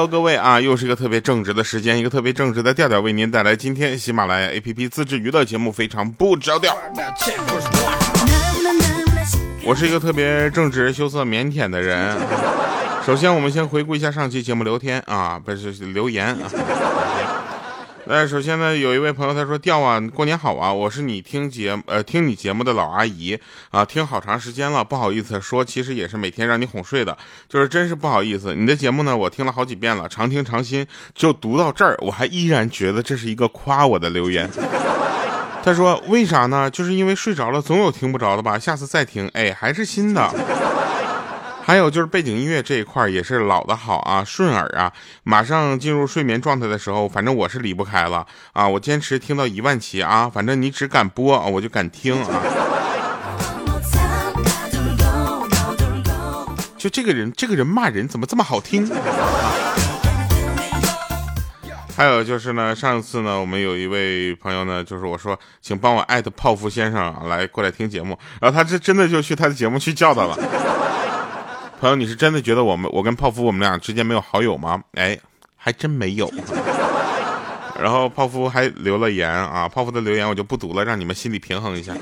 哟，Hello，各位啊，又是一个特别正直的时间，一个特别正直的调调，为您带来今天喜马拉雅 APP 自制娱乐节目，非常不着调。我是一个特别正直、羞涩、腼腆的人。首先，我们先回顾一下上期节目聊天啊，不是留言啊。那首先呢，有一位朋友他说：“调啊，过年好啊！我是你听节呃听你节目的老阿姨啊，听好长时间了，不好意思说，其实也是每天让你哄睡的，就是真是不好意思。你的节目呢，我听了好几遍了，常听常新，就读到这儿，我还依然觉得这是一个夸我的留言。他说为啥呢？就是因为睡着了，总有听不着的吧？下次再听，哎，还是新的。”还有就是背景音乐这一块也是老的好啊，顺耳啊，马上进入睡眠状态的时候，反正我是离不开了啊，我坚持听到一万期啊，反正你只敢播啊，我就敢听啊。就这个人，这个人骂人怎么这么好听？还有就是呢，上次呢，我们有一位朋友呢，就是我说，请帮我艾特泡芙先生来过来听节目，然后他这真的就去他的节目去叫他了。朋友，你是真的觉得我们我跟泡芙我们俩之间没有好友吗？哎，还真没有。然后泡芙还留了言啊，泡芙的留言我就不读了，让你们心里平衡一下。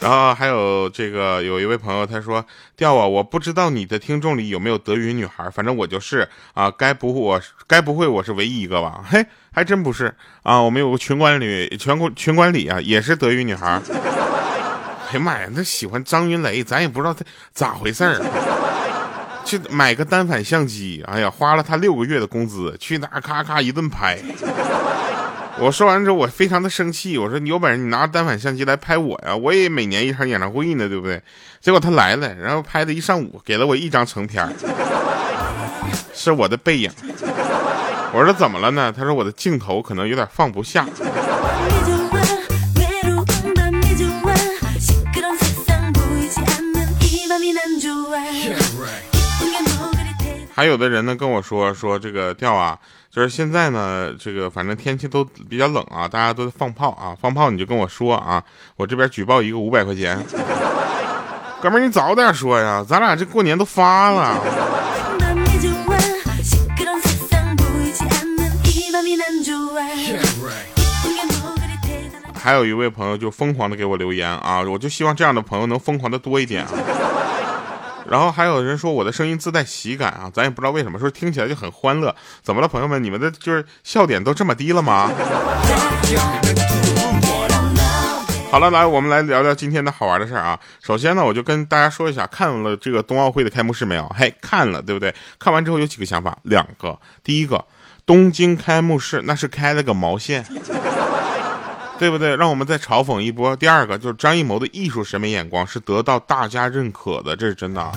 然后还有这个有一位朋友他说调啊，我不知道你的听众里有没有德语女孩，反正我就是啊，该不我该不会我是唯一一个吧？嘿，还真不是啊，我们有个群管理全国群管理啊，也是德语女孩。哎呀妈呀，那喜欢张云雷，咱也不知道他咋回事儿。去买个单反相机，哎呀，花了他六个月的工资，去那咔咔一顿拍。我说完之后，我非常的生气，我说你有本事你拿单反相机来拍我呀，我也每年一场演唱会呢，对不对？结果他来了，然后拍了一上午，给了我一张成片，是我的背影。我说怎么了呢？他说我的镜头可能有点放不下。还有的人呢跟我说说这个调啊，就是现在呢，这个反正天气都比较冷啊，大家都在放炮啊，放炮你就跟我说啊，我这边举报一个五百块钱，哥们儿你早点说呀，咱俩这过年都发了。还有一位朋友就疯狂的给我留言啊，我就希望这样的朋友能疯狂的多一点啊。然后还有人说我的声音自带喜感啊，咱也不知道为什么，说听起来就很欢乐。怎么了，朋友们？你们的就是笑点都这么低了吗？好了，来，我们来聊聊今天的好玩的事儿啊。首先呢，我就跟大家说一下，看了这个冬奥会的开幕式没有？嘿，看了，对不对？看完之后有几个想法，两个。第一个，东京开幕式那是开了个毛线。对不对？让我们再嘲讽一波。第二个就是张艺谋的艺术审美眼光是得到大家认可的，这是真的。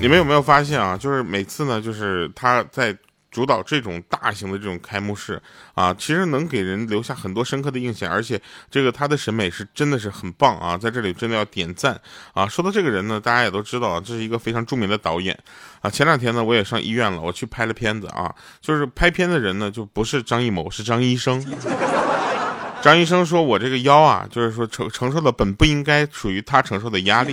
你们有没有发现啊？就是每次呢，就是他在主导这种大型的这种开幕式啊，其实能给人留下很多深刻的印象，而且这个他的审美是真的是很棒啊，在这里真的要点赞啊。说到这个人呢，大家也都知道，这是一个非常著名的导演啊。前两天呢，我也上医院了，我去拍了片子啊，就是拍片的人呢，就不是张艺谋，是张医生。张医生说：“我这个腰啊，就是说承承受的本不应该属于他承受的压力。”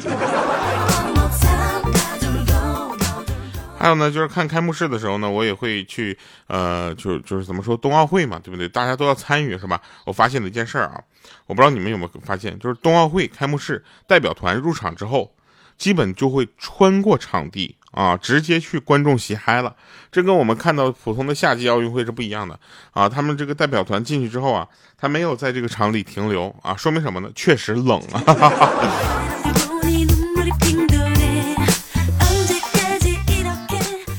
还有呢，就是看开幕式的时候呢，我也会去，呃，就就是怎么说，冬奥会嘛，对不对？大家都要参与，是吧？我发现了一件事儿啊，我不知道你们有没有发现，就是冬奥会开幕式代表团入场之后，基本就会穿过场地。啊，直接去观众席嗨了，这跟我们看到普通的夏季奥运会是不一样的啊。他们这个代表团进去之后啊，他没有在这个场里停留啊，说明什么呢？确实冷啊。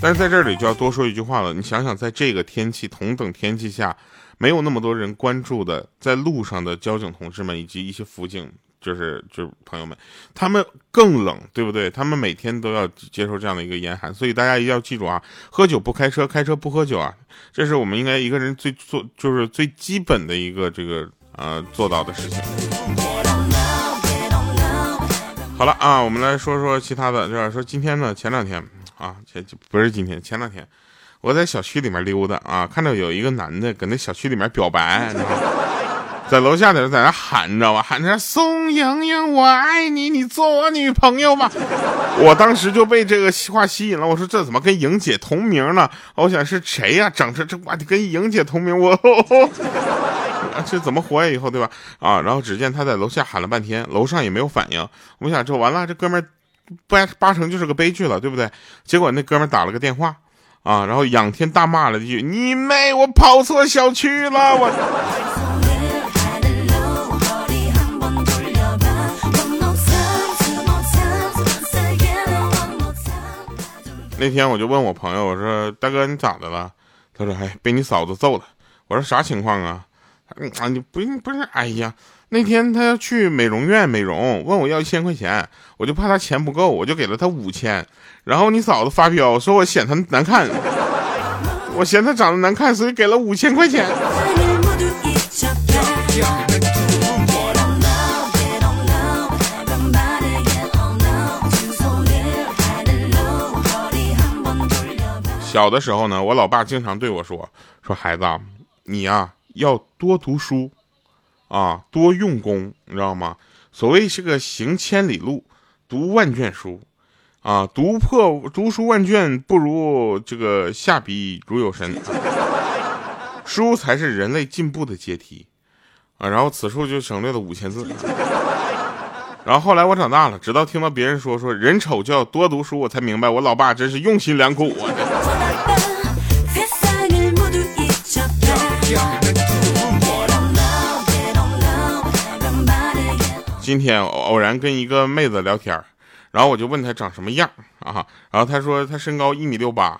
但是在这里就要多说一句话了，你想想，在这个天气同等天气下，没有那么多人关注的，在路上的交警同志们以及一些辅警。就是就是朋友们，他们更冷，对不对？他们每天都要接受这样的一个严寒，所以大家一定要记住啊，喝酒不开车，开车不喝酒啊，这是我们应该一个人最做就是最基本的一个这个呃做到的事情。好了啊，我们来说说其他的，就是说今天呢，前两天啊，前不是今天，前两天我在小区里面溜达啊，看到有一个男的搁那小区里面表白。在楼下的人在那喊，你知道吧？喊着宋莹莹，我爱你，你做我女朋友吧。我当时就被这个话吸引了，我说这怎么跟莹姐同名呢？我想是谁呀？整成这哇，跟莹姐同名，我 这怎么活呀？以后对吧？啊，然后只见他在楼下喊了半天，楼上也没有反应。我想这完了，这哥们八八成就是个悲剧了，对不对？结果那哥们打了个电话。啊，然后仰天大骂了一句：“你妹！我跑错小区了！”我那天我就问我朋友，我说：“大哥，你咋的了？”他说：“哎，被你嫂子揍了。”我说：“啥情况啊？”啊，你不不是？哎呀，那天他要去美容院美容，问我要一千块钱，我就怕他钱不够，我就给了他五千。然后你嫂子发飙，说我显他难看，我嫌他长得难看，所以给了五千块钱。小的时候呢，我老爸经常对我说：“说孩子，你呀要多读书，啊多用功，你知道吗？所谓是个行千里路，读万卷书。”啊，读破读书万卷不如这个下笔如有神，书才是人类进步的阶梯啊！然后此处就省略了五千字。然后后来我长大了，直到听到别人说说人丑就要多读书，我才明白我老爸真是用心良苦啊！今天偶然跟一个妹子聊天然后我就问她长什么样啊？然后她说她身高一米六八，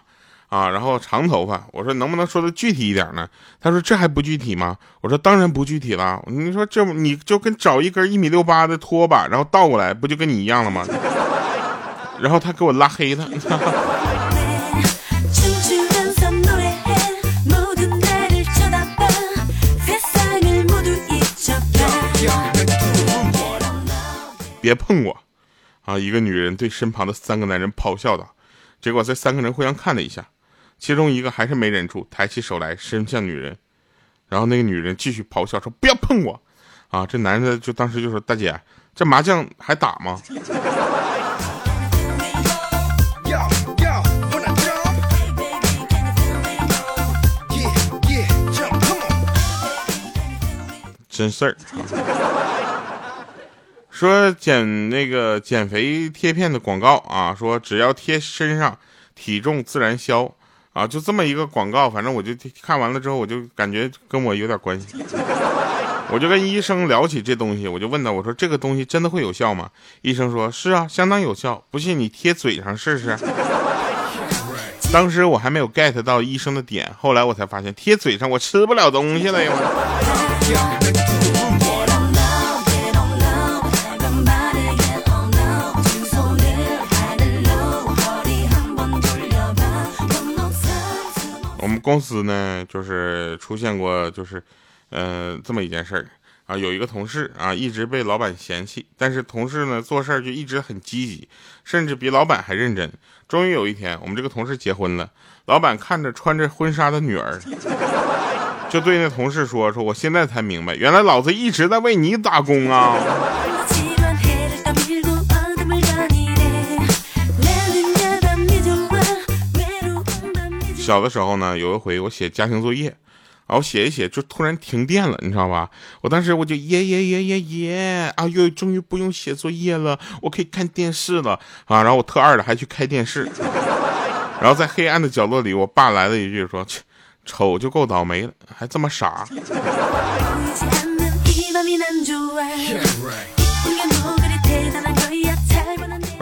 啊，然后长头发。我说能不能说的具体一点呢？她说这还不具体吗？我说当然不具体了。你说这你就跟找一根一米六八的拖把，然后倒过来，不就跟你一样了吗？然后她给我拉黑了。别碰我。啊！一个女人对身旁的三个男人咆哮道，结果这三个人互相看了一下，其中一个还是没忍住，抬起手来伸向女人，然后那个女人继续咆哮说：“不要碰我！”啊！这男的就当时就说：“大姐，这麻将还打吗？” 真事儿。说减那个减肥贴片的广告啊，说只要贴身上，体重自然消啊，就这么一个广告，反正我就看完了之后，我就感觉跟我有点关系，我就跟医生聊起这东西，我就问他，我说这个东西真的会有效吗？医生说是啊，相当有效，不信你贴嘴上试试。当时我还没有 get 到医生的点，后来我才发现贴嘴上我吃不了东西了。公司呢，就是出现过，就是，呃，这么一件事儿啊，有一个同事啊，一直被老板嫌弃，但是同事呢，做事就一直很积极，甚至比老板还认真。终于有一天，我们这个同事结婚了，老板看着穿着婚纱的女儿，就对那同事说：“说我现在才明白，原来老子一直在为你打工啊。”小的时候呢，有一回我写家庭作业，然后写一写就突然停电了，你知道吧？我当时我就耶耶耶耶耶啊，又终于不用写作业了，我可以看电视了啊！然后我特二的还去开电视，然后在黑暗的角落里，我爸来了一句说：“丑就够倒霉了，还这么傻。”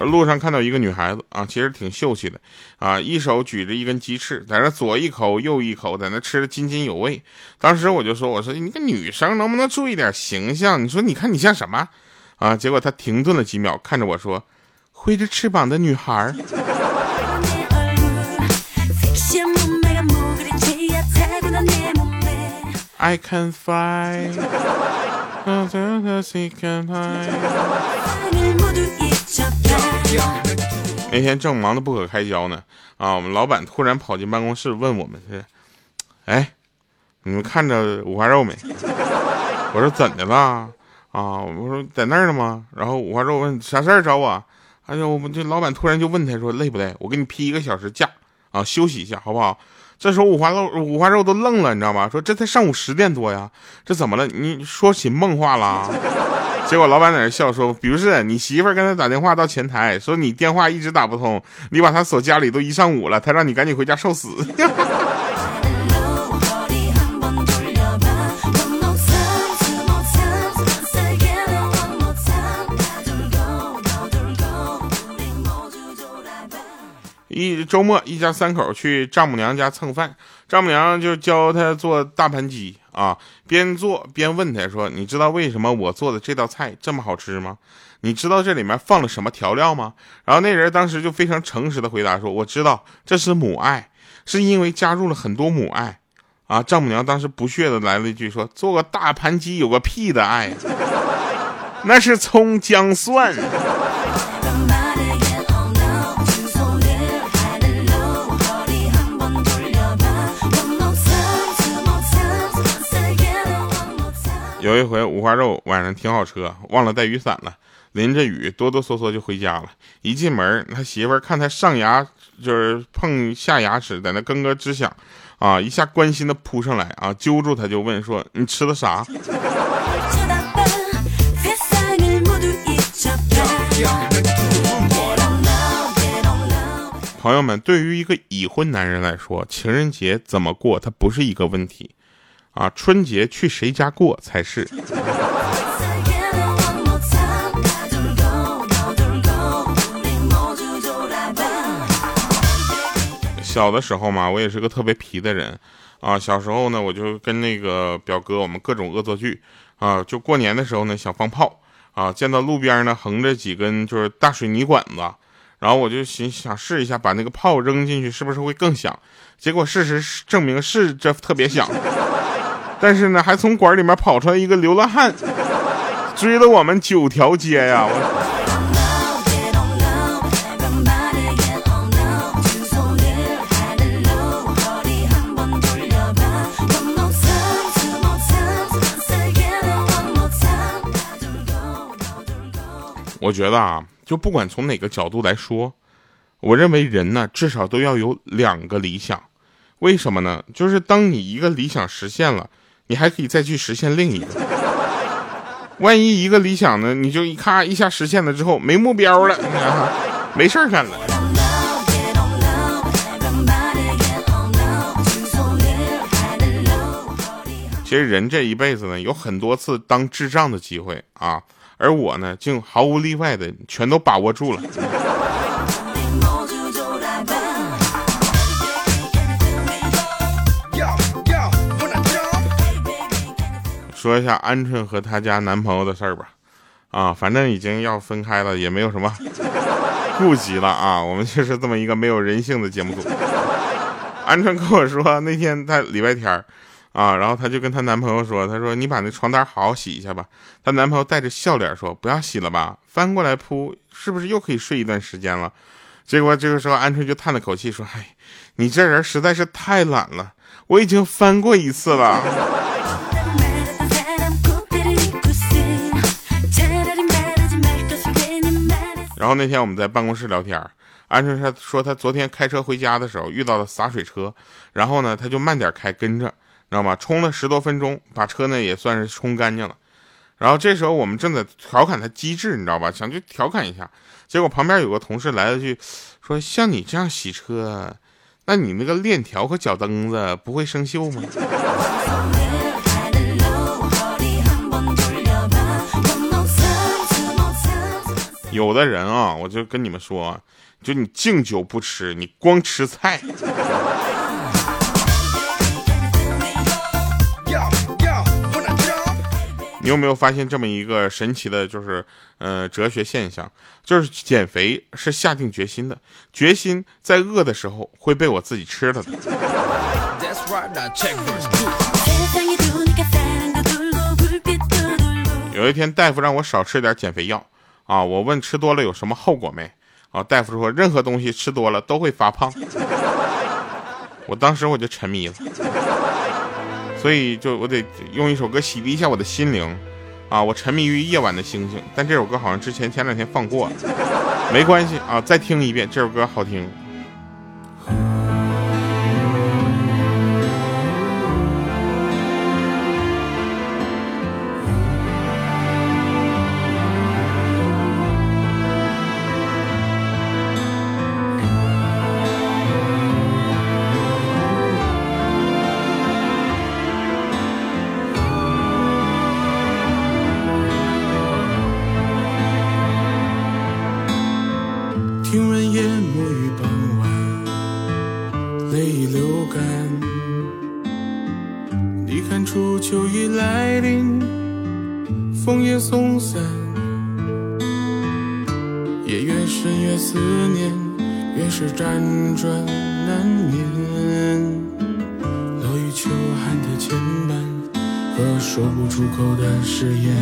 路上看到一个女孩子啊，其实挺秀气的啊，一手举着一根鸡翅，在那左一口右一口，在那吃的津津有味。当时我就说：“我说你个女生能不能注意点形象？你说你看你像什么啊？”结果她停顿了几秒，看着我说：“挥着翅膀的女孩。” I can fly. 那天正忙得不可开交呢，啊，我们老板突然跑进办公室问我们是，哎，你们看着五花肉没？我说怎的了？啊，我说在那儿呢吗？然后五花肉问啥事儿找我？哎呦，我们这老板突然就问他说累不累？我给你批一个小时假啊，休息一下好不好？这时候五花肉五花肉都愣了，你知道吗？说这才上午十点多呀，这怎么了？你说起梦话了？结果老板在那笑说，不是你媳妇儿跟他打电话到前台说你电话一直打不通，你把他锁家里都一上午了，他让你赶紧回家受死。一周末，一家三口去丈母娘家蹭饭，丈母娘就教他做大盘鸡啊，边做边问他说：“你知道为什么我做的这道菜这么好吃吗？你知道这里面放了什么调料吗？”然后那人当时就非常诚实的回答说：“我知道，这是母爱，是因为加入了很多母爱。”啊，丈母娘当时不屑的来了一句说：“做个大盘鸡有个屁的爱，那是葱姜蒜。”有一回，五花肉晚上停好车，忘了带雨伞了，淋着雨，哆哆嗦嗦就回家了。一进门，他媳妇儿看他上牙就是碰下牙齿，在那咯咯直响，啊，一下关心的扑上来啊，揪住他就问说：“你吃的啥？”朋友们，对于一个已婚男人来说，情人节怎么过，它不是一个问题。啊，春节去谁家过才是？小的时候嘛，我也是个特别皮的人啊。小时候呢，我就跟那个表哥，我们各种恶作剧啊。就过年的时候呢，想放炮啊，见到路边呢横着几根就是大水泥管子，然后我就寻想试一下，把那个炮扔进去是不是会更响？结果事实证明是这特别响。但是呢，还从馆里面跑出来一个流浪汉，追了我们九条街呀！我觉得啊，就不管从哪个角度来说，我认为人呢，至少都要有两个理想。为什么呢？就是当你一个理想实现了。你还可以再去实现另一个，万一一个理想呢，你就一咔一下实现了之后没目标了，没事儿干了。其实人这一辈子呢，有很多次当智障的机会啊，而我呢，竟毫无例外的全都把握住了。说一下鹌鹑和她家男朋友的事儿吧，啊，反正已经要分开了，也没有什么顾忌了啊。我们就是这么一个没有人性的节目组。鹌鹑跟我说，那天她礼拜天儿啊，然后她就跟她男朋友说，她说你把那床单好好洗一下吧。她男朋友带着笑脸说，不要洗了吧，翻过来铺，是不是又可以睡一段时间了？结果这个时候鹌鹑就叹了口气说，哎，你这人实在是太懒了，我已经翻过一次了。然后那天我们在办公室聊天，鹌鹑他说他昨天开车回家的时候遇到了洒水车，然后呢他就慢点开跟着，知道吗？冲了十多分钟，把车呢也算是冲干净了。然后这时候我们正在调侃他机智，你知道吧？想去调侃一下，结果旁边有个同事来了句，说像你这样洗车，那你那个链条和脚蹬子不会生锈吗？有的人啊，我就跟你们说，就你敬酒不吃，你光吃菜。你有没有发现这么一个神奇的，就是呃哲学现象，就是减肥是下定决心的，决心在饿的时候会被我自己吃了的。有一天，大夫让我少吃点减肥药。啊！我问吃多了有什么后果没？啊！大夫说任何东西吃多了都会发胖。我当时我就沉迷了。所以就我得用一首歌洗涤一下我的心灵。啊，我沉迷于夜晚的星星，但这首歌好像之前前两天放过了，没关系啊，再听一遍，这首歌好听。风也松散。夜越深越思念，越是辗转难眠。落雨秋寒的牵绊和说不出口的誓言，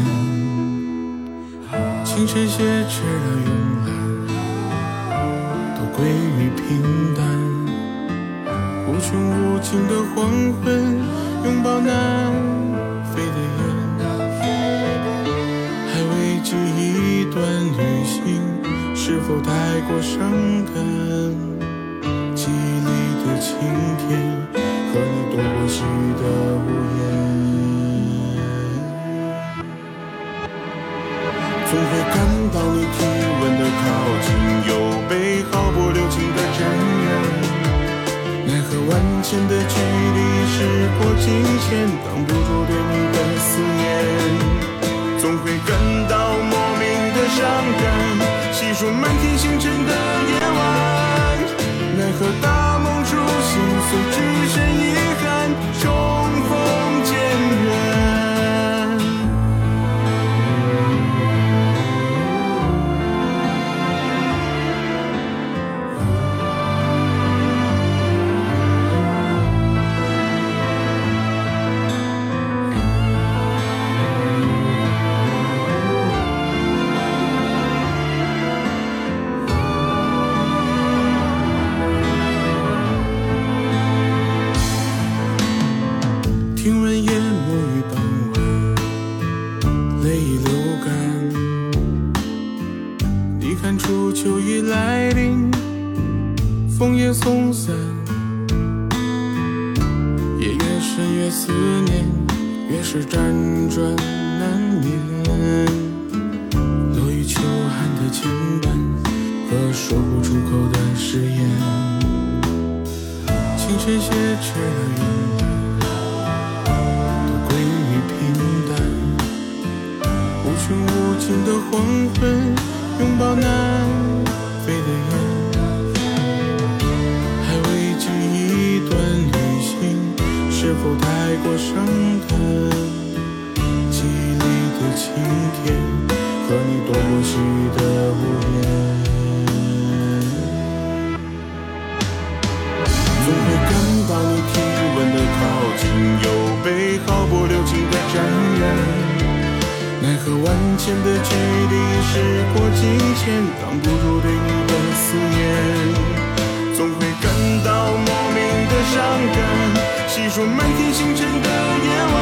清晨写迟了慵懒，都归于平淡。无穷无尽的黄昏，拥抱南飞的雁。段旅行，是否太过伤感？记忆里的晴天，和你躲过细雨的屋檐。总会感间时过境迁，挡不住对你的思念。总会感到莫名的伤感，细数满天星辰的夜晚。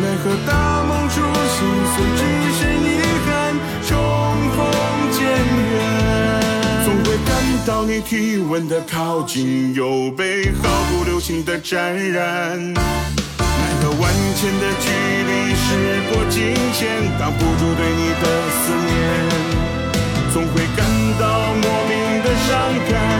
奈何大梦初醒，虽只剩遗憾，重逢渐远。总会感到你体温的靠近，又被毫不留情的沾染。前的距离时过境迁挡不住对你的思念。总会感到莫名的伤感。